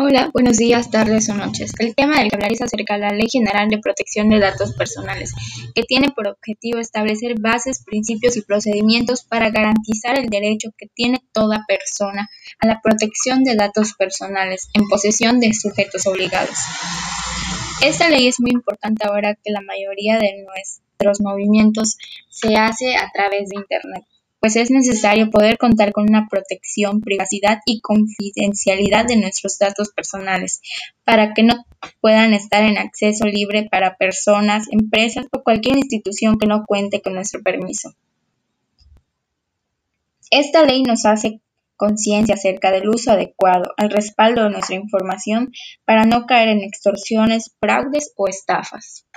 Hola, buenos días, tardes o noches. El tema del que hablaré es acerca de la Ley General de Protección de Datos Personales, que tiene por objetivo establecer bases, principios y procedimientos para garantizar el derecho que tiene toda persona a la protección de datos personales en posesión de sujetos obligados. Esta ley es muy importante ahora que la mayoría de nuestros movimientos se hace a través de Internet pues es necesario poder contar con una protección, privacidad y confidencialidad de nuestros datos personales, para que no puedan estar en acceso libre para personas, empresas o cualquier institución que no cuente con nuestro permiso. Esta ley nos hace conciencia acerca del uso adecuado al respaldo de nuestra información para no caer en extorsiones, fraudes o estafas.